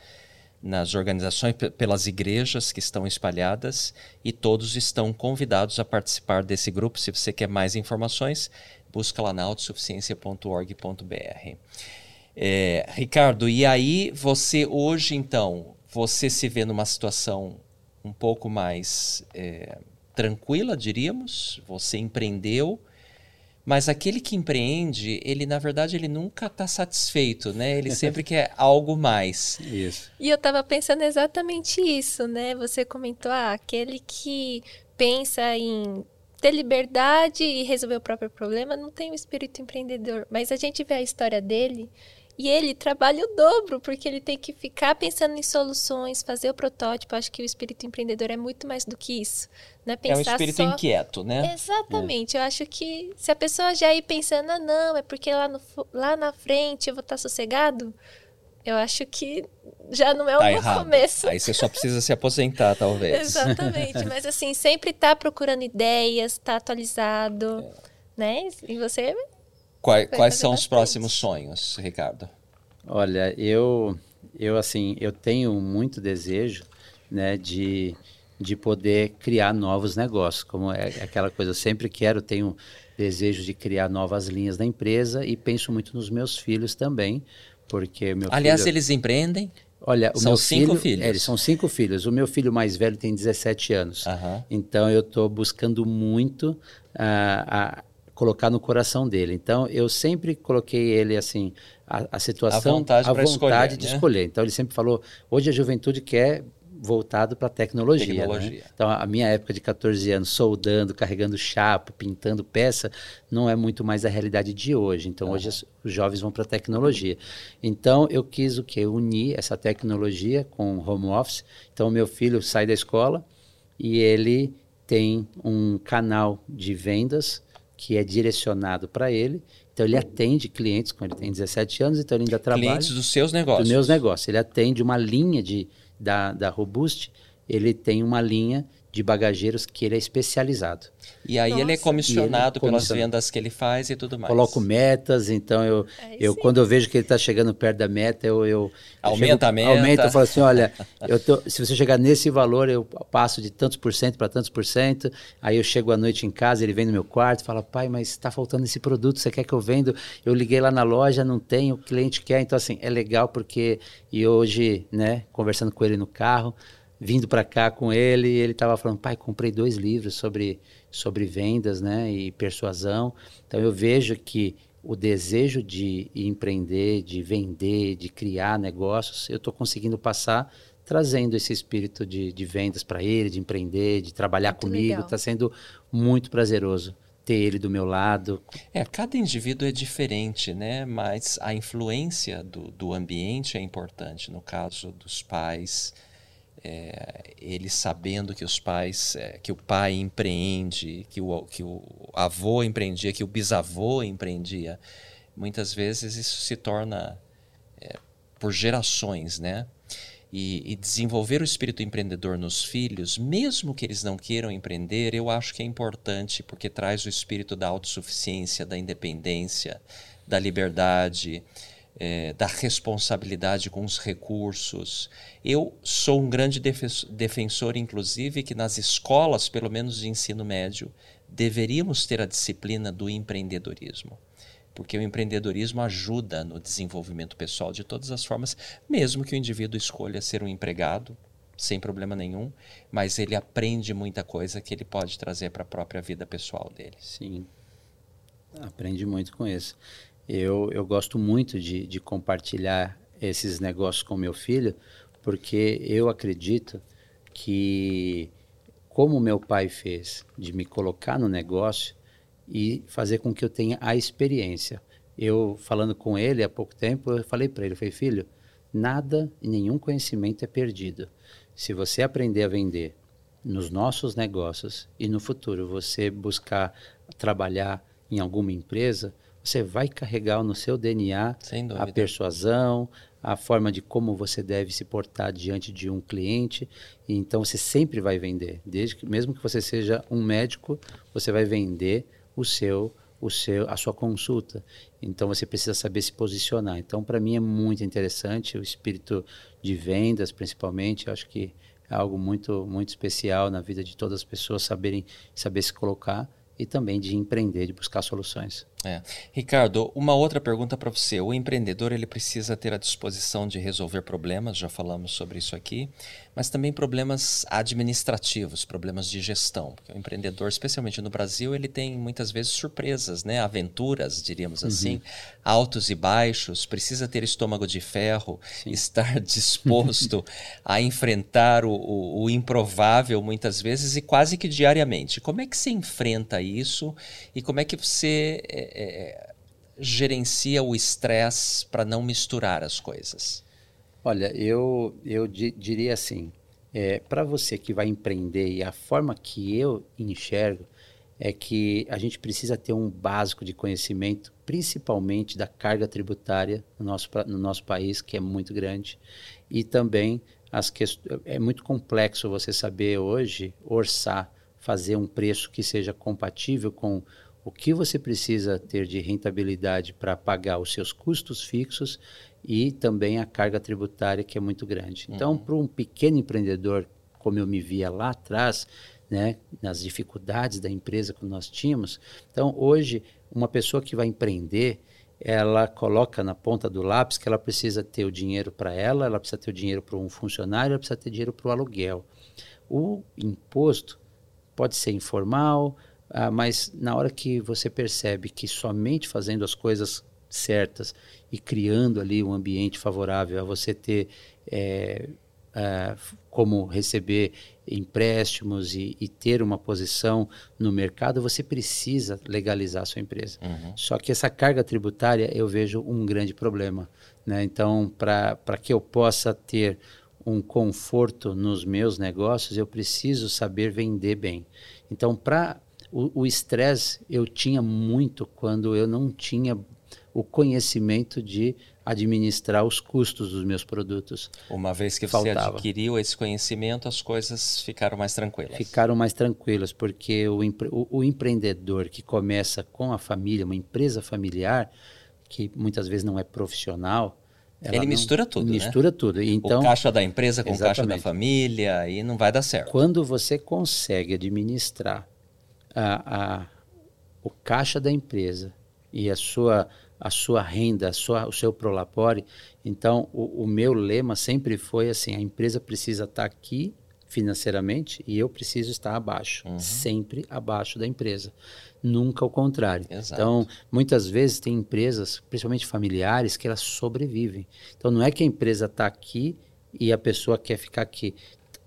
nas organizações, pelas igrejas que estão espalhadas e todos estão convidados a participar desse grupo. Se você quer mais informações, busca lá na autossuficiência.org.br. É, Ricardo, e aí você hoje então, você se vê numa situação um pouco mais é, tranquila, diríamos? Você empreendeu, mas aquele que empreende, ele na verdade ele nunca está satisfeito, né? Ele sempre quer algo mais. Isso. E eu estava pensando exatamente isso, né? Você comentou, ah, aquele que pensa em ter liberdade e resolver o próprio problema não tem o espírito empreendedor. Mas a gente vê a história dele e ele trabalha o dobro, porque ele tem que ficar pensando em soluções, fazer o protótipo. Acho que o espírito empreendedor é muito mais do que isso. Não é, pensar é um espírito só... inquieto, né? Exatamente. É. Eu acho que se a pessoa já ir pensando, ah, não, é porque lá, no, lá na frente eu vou estar sossegado, eu acho que já não é tá um errado. bom começo. Aí você só precisa se aposentar, talvez. Exatamente. Mas assim, sempre tá procurando ideias, tá atualizado, é. né? E você Quais, quais são os próximos sonhos, Ricardo? Olha, eu, eu assim, eu tenho muito desejo, né, de, de poder criar novos negócios, como é aquela coisa, eu sempre quero, tenho desejo de criar novas linhas da empresa e penso muito nos meus filhos também, porque meu Aliás, filho, eles empreendem? Olha, o são meu cinco filho, filhos. É, eles são cinco filhos. O meu filho mais velho tem 17 anos. Aham. Então eu estou buscando muito uh, a colocar no coração dele. Então, eu sempre coloquei ele assim, a, a situação, a vontade, a vontade escolher, de né? escolher. Então, ele sempre falou: hoje a juventude quer voltado para a tecnologia. Tecnologia. Né? Então, a minha época de 14 anos, soldando, carregando chapa, pintando peça, não é muito mais a realidade de hoje. Então, Aham. hoje os jovens vão para a tecnologia. Então, eu quis o quê? Unir essa tecnologia com o home office. Então, meu filho sai da escola e ele tem um canal de vendas que é direcionado para ele. Então, ele atende clientes, quando ele tem 17 anos, então ele ainda trabalha Clientes dos seus negócios. dos meus negócios. Ele atende uma linha de, da, da Robust, ele tem uma linha de bagageiros que ele é especializado. E aí ele é Nossa. comissionado ele pelas vendas que ele faz e tudo mais. Coloco metas, então eu, Aí eu sim. quando eu vejo que ele está chegando perto da meta, eu, eu eu Aumenta a meta. Aumenta, eu falo assim, olha, eu tô- se você chegar nesse valor, eu passo de tantos por cento para tantos por cento. Aí eu chego à noite em casa, ele vem no meu quarto, fala, pai, mas está faltando esse produto, você quer que eu venda? Eu liguei lá na loja, não tem, o cliente quer. Então assim, é legal porque e hoje, né, conversando com ele no carro, vindo para cá com ele, ele estava falando, pai, comprei dois livros sobre sobre vendas, né, e persuasão. Então eu vejo que o desejo de empreender, de vender, de criar negócios, eu estou conseguindo passar trazendo esse espírito de, de vendas para ele, de empreender, de trabalhar Muito comigo. Está sendo muito prazeroso ter ele do meu lado. É, cada indivíduo é diferente, né? Mas a influência do, do ambiente é importante. No caso dos pais, é, eles sabendo que os pais, é, que o pai empreende, que o, que o avô empreendia, que o bisavô empreendia, muitas vezes isso se torna é, por gerações, né? E, e desenvolver o espírito empreendedor nos filhos, mesmo que eles não queiram empreender, eu acho que é importante porque traz o espírito da autossuficiência, da independência, da liberdade, eh, da responsabilidade com os recursos. Eu sou um grande defe- defensor, inclusive, que nas escolas, pelo menos de ensino médio, deveríamos ter a disciplina do empreendedorismo porque o empreendedorismo ajuda no desenvolvimento pessoal de todas as formas, mesmo que o indivíduo escolha ser um empregado, sem problema nenhum, mas ele aprende muita coisa que ele pode trazer para a própria vida pessoal dele. Sim, aprende muito com isso. Eu, eu gosto muito de, de compartilhar esses negócios com meu filho, porque eu acredito que, como meu pai fez, de me colocar no negócio e fazer com que eu tenha a experiência. Eu, falando com ele há pouco tempo, eu falei para ele, falei, filho, nada e nenhum conhecimento é perdido. Se você aprender a vender nos nossos negócios e no futuro você buscar trabalhar em alguma empresa, você vai carregar no seu DNA a persuasão, a forma de como você deve se portar diante de um cliente. Então você sempre vai vender, desde que mesmo que você seja um médico, você vai vender o seu o seu a sua consulta. Então você precisa saber se posicionar. Então para mim é muito interessante o espírito de vendas, principalmente, eu acho que é algo muito muito especial na vida de todas as pessoas saberem saber se colocar e também de empreender, de buscar soluções. É. Ricardo, uma outra pergunta para você. O empreendedor ele precisa ter a disposição de resolver problemas, já falamos sobre isso aqui, mas também problemas administrativos, problemas de gestão. Porque o empreendedor, especialmente no Brasil, ele tem muitas vezes surpresas, né? aventuras, diríamos assim, altos e baixos, precisa ter estômago de ferro, estar disposto a enfrentar o, o, o improvável muitas vezes e quase que diariamente. Como é que você enfrenta isso e como é que você é, é, gerencia o estresse para não misturar as coisas? Olha, eu, eu di- diria assim, é, para você que vai empreender e a forma que eu enxergo é que a gente precisa ter um básico de conhecimento, principalmente da carga tributária no nosso, no nosso país, que é muito grande, e também as quest... é muito complexo você saber hoje orçar, fazer um preço que seja compatível com o que você precisa ter de rentabilidade para pagar os seus custos fixos e também a carga tributária que é muito grande. Então, para um pequeno empreendedor, como eu me via lá atrás, né, nas dificuldades da empresa que nós tínhamos, então hoje uma pessoa que vai empreender, ela coloca na ponta do lápis que ela precisa ter o dinheiro para ela, ela precisa ter o dinheiro para um funcionário, ela precisa ter dinheiro para o aluguel. O imposto pode ser informal, Ah, mas na hora que você percebe que somente fazendo as coisas certas e criando ali um ambiente favorável a você ter é, é, como receber empréstimos e, e, ter uma posição no mercado, você precisa legalizar a sua empresa. Uhum. Só que essa carga tributária eu vejo um grande problema. Né? Então, para que eu possa ter um conforto nos meus negócios, eu preciso saber vender bem. Então, para o estresse eu tinha muito quando eu não tinha o conhecimento de administrar os custos dos meus produtos. Uma vez que você Faltava. adquiriu esse conhecimento, as coisas ficaram mais tranquilas. Ficaram mais tranquilas, porque o, o, o empreendedor que começa com a família, uma empresa familiar, que muitas vezes não é profissional, ele mistura tudo, né? Mistura né? tudo. Então, o caixa da empresa com exatamente. o caixa da família e não vai dar certo. Quando você consegue administrar a, a, o caixa da empresa e a sua a sua renda, a sua, o seu prolapore. Então, o, o, meu lema sempre foi assim: a empresa precisa estar aqui financeiramente e eu preciso estar abaixo, uhum. sempre abaixo da empresa, nunca o contrário. Exato. Então, muitas vezes tem empresas, principalmente familiares, que elas sobrevivem. Então, não é que a empresa está aqui e a pessoa quer ficar aqui.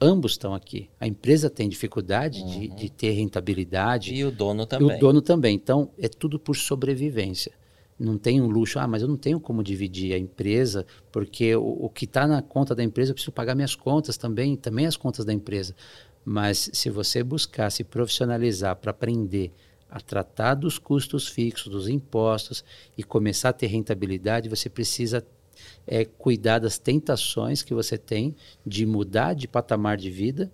Ambos estão aqui. A empresa tem dificuldade uhum. de, de ter rentabilidade. E o dono também. E o dono também. Então, é tudo por sobrevivência não tem um luxo, ah, mas eu não tenho como dividir a empresa, porque o, o que está na conta da empresa eu preciso pagar minhas contas também, também as contas da empresa. Mas se você buscar se profissionalizar para aprender a tratar dos custos fixos, dos impostos e começar a ter rentabilidade, você precisa é, cuidar das tentações que você tem de mudar de patamar de vida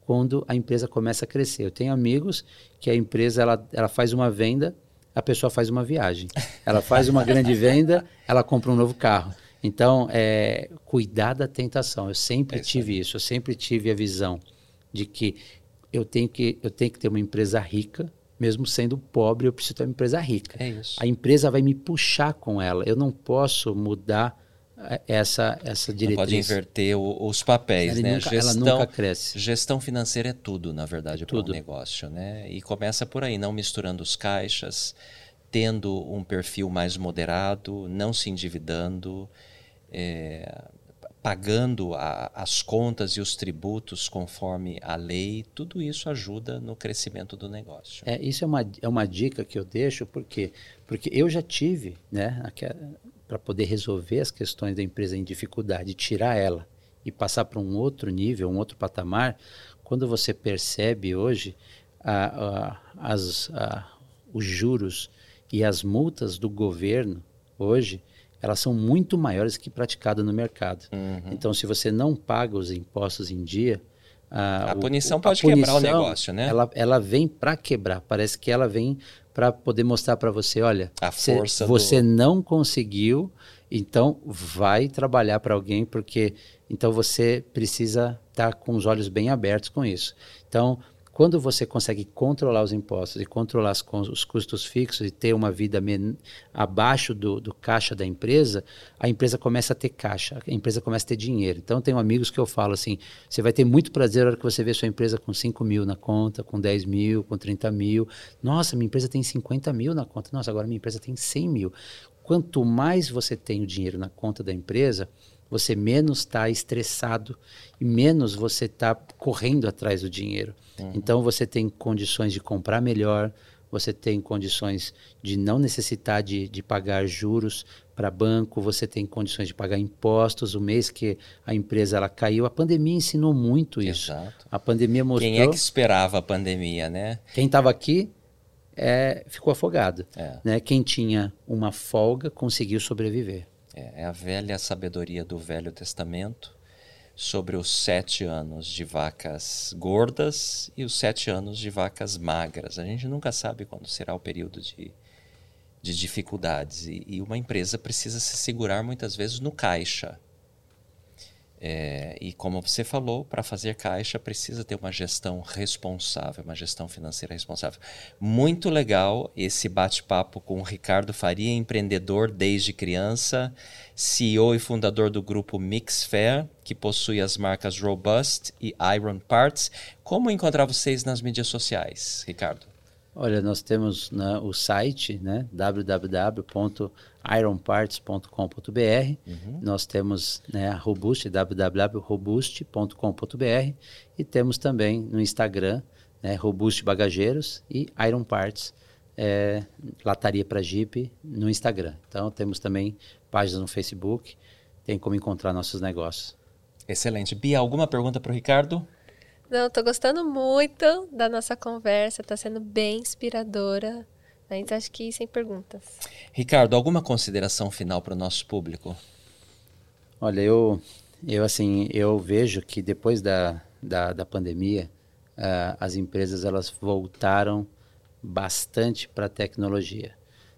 quando a empresa começa a crescer. Eu tenho amigos que a empresa ela, ela faz uma venda a pessoa faz uma viagem. Ela faz uma grande venda, ela compra um novo carro. Então, é, cuidar da tentação. Eu sempre é tive isso. Eu sempre tive a visão de que eu tenho que, eu tenho que ter uma empresa rica, mesmo sendo pobre, eu preciso ter uma empresa rica. É isso. A empresa vai me puxar com ela. Eu não posso mudar é, essa essa diretriz. Não pode inverter os papéis, ela né? Nunca, gestão, ela nunca cresce. Gestão financeira é tudo, na verdade, para um negócio, né? E começa por aí, não misturando os caixas, tendo um perfil mais moderado, não se endividando, é, pagando a, as contas e os tributos conforme a lei, tudo isso ajuda no crescimento do negócio. É, isso é uma, é uma dica que eu deixo, porque porque eu já tive, né, para poder resolver as questões da empresa em dificuldade, tirar ela e passar para um outro nível, um outro patamar, quando você percebe hoje a, a, as, os juros e as multas do governo hoje, elas são muito maiores que praticadas no mercado. Uhum. Então, se você não paga os impostos em dia, a, a punição o, pode a quebrar punição, o negócio, né? Ela, ela vem para quebrar. Parece que ela vem para poder mostrar para você, olha, a força você do... não conseguiu, então vai trabalhar para alguém porque então você precisa estar tá com os olhos bem abertos com isso. Então quando você consegue controlar os impostos e controlar as, os custos fixos e ter uma vida abaixo do, do, caixa da empresa, a empresa começa a ter caixa, a empresa começa a ter dinheiro. Então, tenho amigos que eu falo assim: você vai ter muito prazer na hora que você vê sua empresa com 5 mil na conta, com 10 mil, com 30 mil. Nossa, minha empresa tem 50 mil na conta. Nossa, agora minha empresa tem 100 mil. Quanto mais você tem o dinheiro na conta da empresa, você menos está estressado e menos você está correndo atrás do dinheiro. Uhum. Então você tem condições de comprar melhor, você tem condições de não necessitar de, de pagar juros para banco, você tem condições de pagar impostos. O mês que a empresa ela caiu, a pandemia ensinou muito isso. Exato. A pandemia mostrou. Quem é que esperava a pandemia, né? Quem estava aqui é, ficou afogado. É. Né? Quem tinha uma folga conseguiu sobreviver. É, é a velha sabedoria do Velho Testamento sobre os sete anos de vacas gordas e os sete anos de vacas magras. A gente nunca sabe quando será o período de, de dificuldades e, e uma empresa precisa se segurar muitas vezes no caixa. É, e como você falou, para fazer caixa precisa ter uma gestão responsável, uma gestão financeira responsável. Muito legal esse bate-papo com o Ricardo Faria, empreendedor desde criança, CEO e fundador do grupo Mixfair, que possui as marcas Robust e Iron Parts. Como encontrar vocês nas mídias sociais, Ricardo? Olha, nós temos né, o site, né, www.ironparts.com.br. Uhum. Nós temos né, a Robust, www.robust.com.br. E temos também no Instagram, né, Robust Bagageiros e Iron Parts, é, lataria para Jeep no Instagram. Então, temos também páginas no Facebook, tem como encontrar nossos negócios. Excelente. Bia, alguma pergunta para o Ricardo? Não, tô gostando muito da nossa conversa, tá sendo bem inspiradora. Mas acho que sem perguntas. Ricardo, alguma consideração final para o nosso público? Olha, eu, eu assim, eu vejo que depois da, da, da pandemia, uh, as empresas elas voltaram bastante para a tecnologia.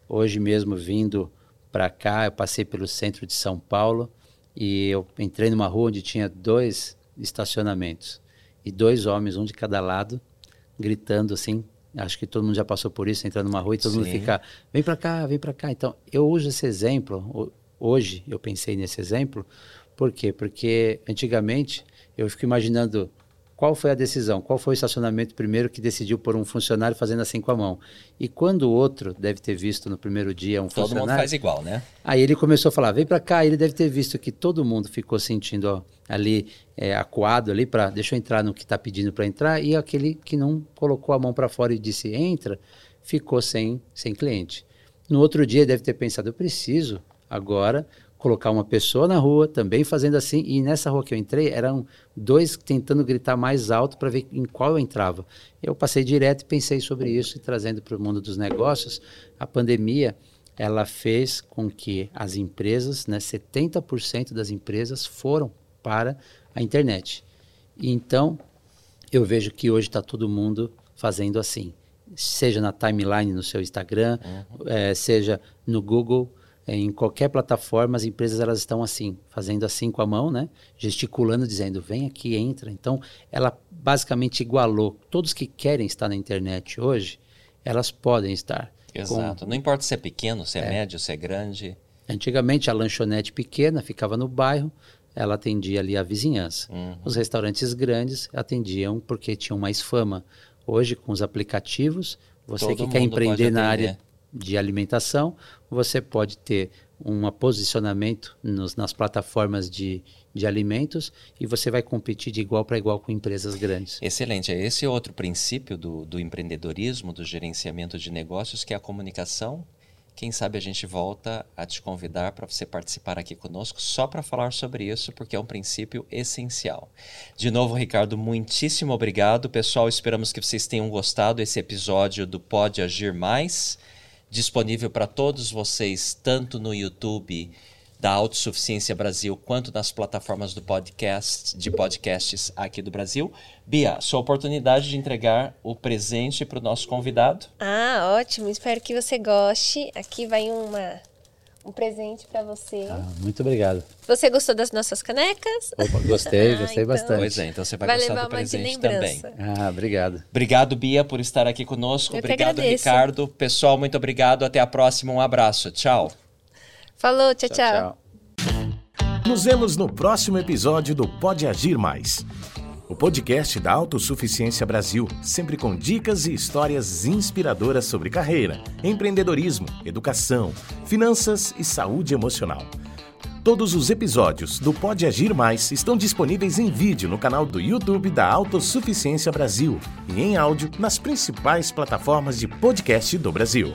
Hoje mesmo vindo para cá, eu passei pelo centro de São Paulo e eu entrei numa rua onde tinha dois estacionamentos e dois homens, um de cada lado, gritando assim. Acho que todo mundo já passou por isso, entrando numa rua e todo Sim. mundo fica, vem para cá, vem para cá. Então, eu uso esse exemplo, hoje eu pensei nesse exemplo, por quê? Porque antigamente eu fico imaginando qual foi a decisão? Qual foi o estacionamento primeiro que decidiu por um funcionário fazendo assim com a mão? E quando o outro deve ter visto no primeiro dia um todo funcionário... Todo mundo faz igual, né? Aí ele começou a falar, vem para cá. Ele deve ter visto que todo mundo ficou sentindo ó, ali é, acuado ali para deixa eu entrar no que está pedindo para entrar e aquele que não colocou a mão para fora e disse entra ficou sem sem cliente. No outro dia deve ter pensado eu preciso agora colocar uma pessoa na rua também fazendo assim. E nessa rua que eu entrei, eram dois tentando gritar mais alto para ver em qual eu entrava. Eu passei direto e pensei sobre isso e trazendo para o mundo dos negócios. A pandemia ela fez com que as empresas, né, 70% das empresas foram para a internet. E então eu vejo que hoje está todo mundo fazendo assim, seja na timeline no seu Instagram, uhum. é, seja no Google em qualquer plataforma, as empresas elas estão assim, fazendo assim com a mão, né? Gesticulando, dizendo, vem aqui, entra. Então, ela basicamente igualou. Todos que querem estar na internet hoje, elas podem estar. Exato. Com... Não importa se é pequeno, se é, é médio, se é grande. Antigamente, a lanchonete pequena ficava no bairro, ela atendia ali a vizinhança. Uhum. Os restaurantes grandes atendiam porque tinham mais fama. Hoje, com os aplicativos, você Todo que quer empreender na área de alimentação, você pode ter um posicionamento nos, nas plataformas de, de alimentos e você vai competir de igual para igual com empresas grandes. Excelente. Esse é outro princípio do, do empreendedorismo, do gerenciamento de negócios, que é a comunicação. Quem sabe a gente volta a te convidar para você participar aqui conosco só para falar sobre isso, porque é um princípio essencial. De novo, Ricardo, muitíssimo obrigado. Pessoal, esperamos que vocês tenham gostado desse episódio do Pode Agir Mais disponível para todos vocês, tanto no YouTube da Autossuficiência Brasil, quanto nas plataformas do podcast, de podcasts aqui do Brasil. Bia, sua oportunidade de entregar o presente para o nosso convidado. Ah, ótimo. Espero que você goste. Aqui vai uma um presente para você. Ah, muito obrigado. Você gostou das nossas canecas? Opa, gostei, ah, gostei então, bastante. Pois é, então você vai, vai gostar do presente também. Ah, obrigado. Obrigado, Bia, por estar aqui conosco. Eu obrigado, Ricardo. Pessoal, muito obrigado. Até a próxima. Um abraço. Tchau. Falou, tchau, tchau. tchau. Nos vemos no próximo episódio do Pode Agir Mais o podcast da Autossuficiência Brasil, sempre com dicas e histórias inspiradoras sobre carreira, empreendedorismo, educação, finanças e saúde emocional. Todos os episódios do Pode Agir Mais estão disponíveis em vídeo no canal do YouTube da Autossuficiência Brasil e em áudio nas principais plataformas de podcast do Brasil.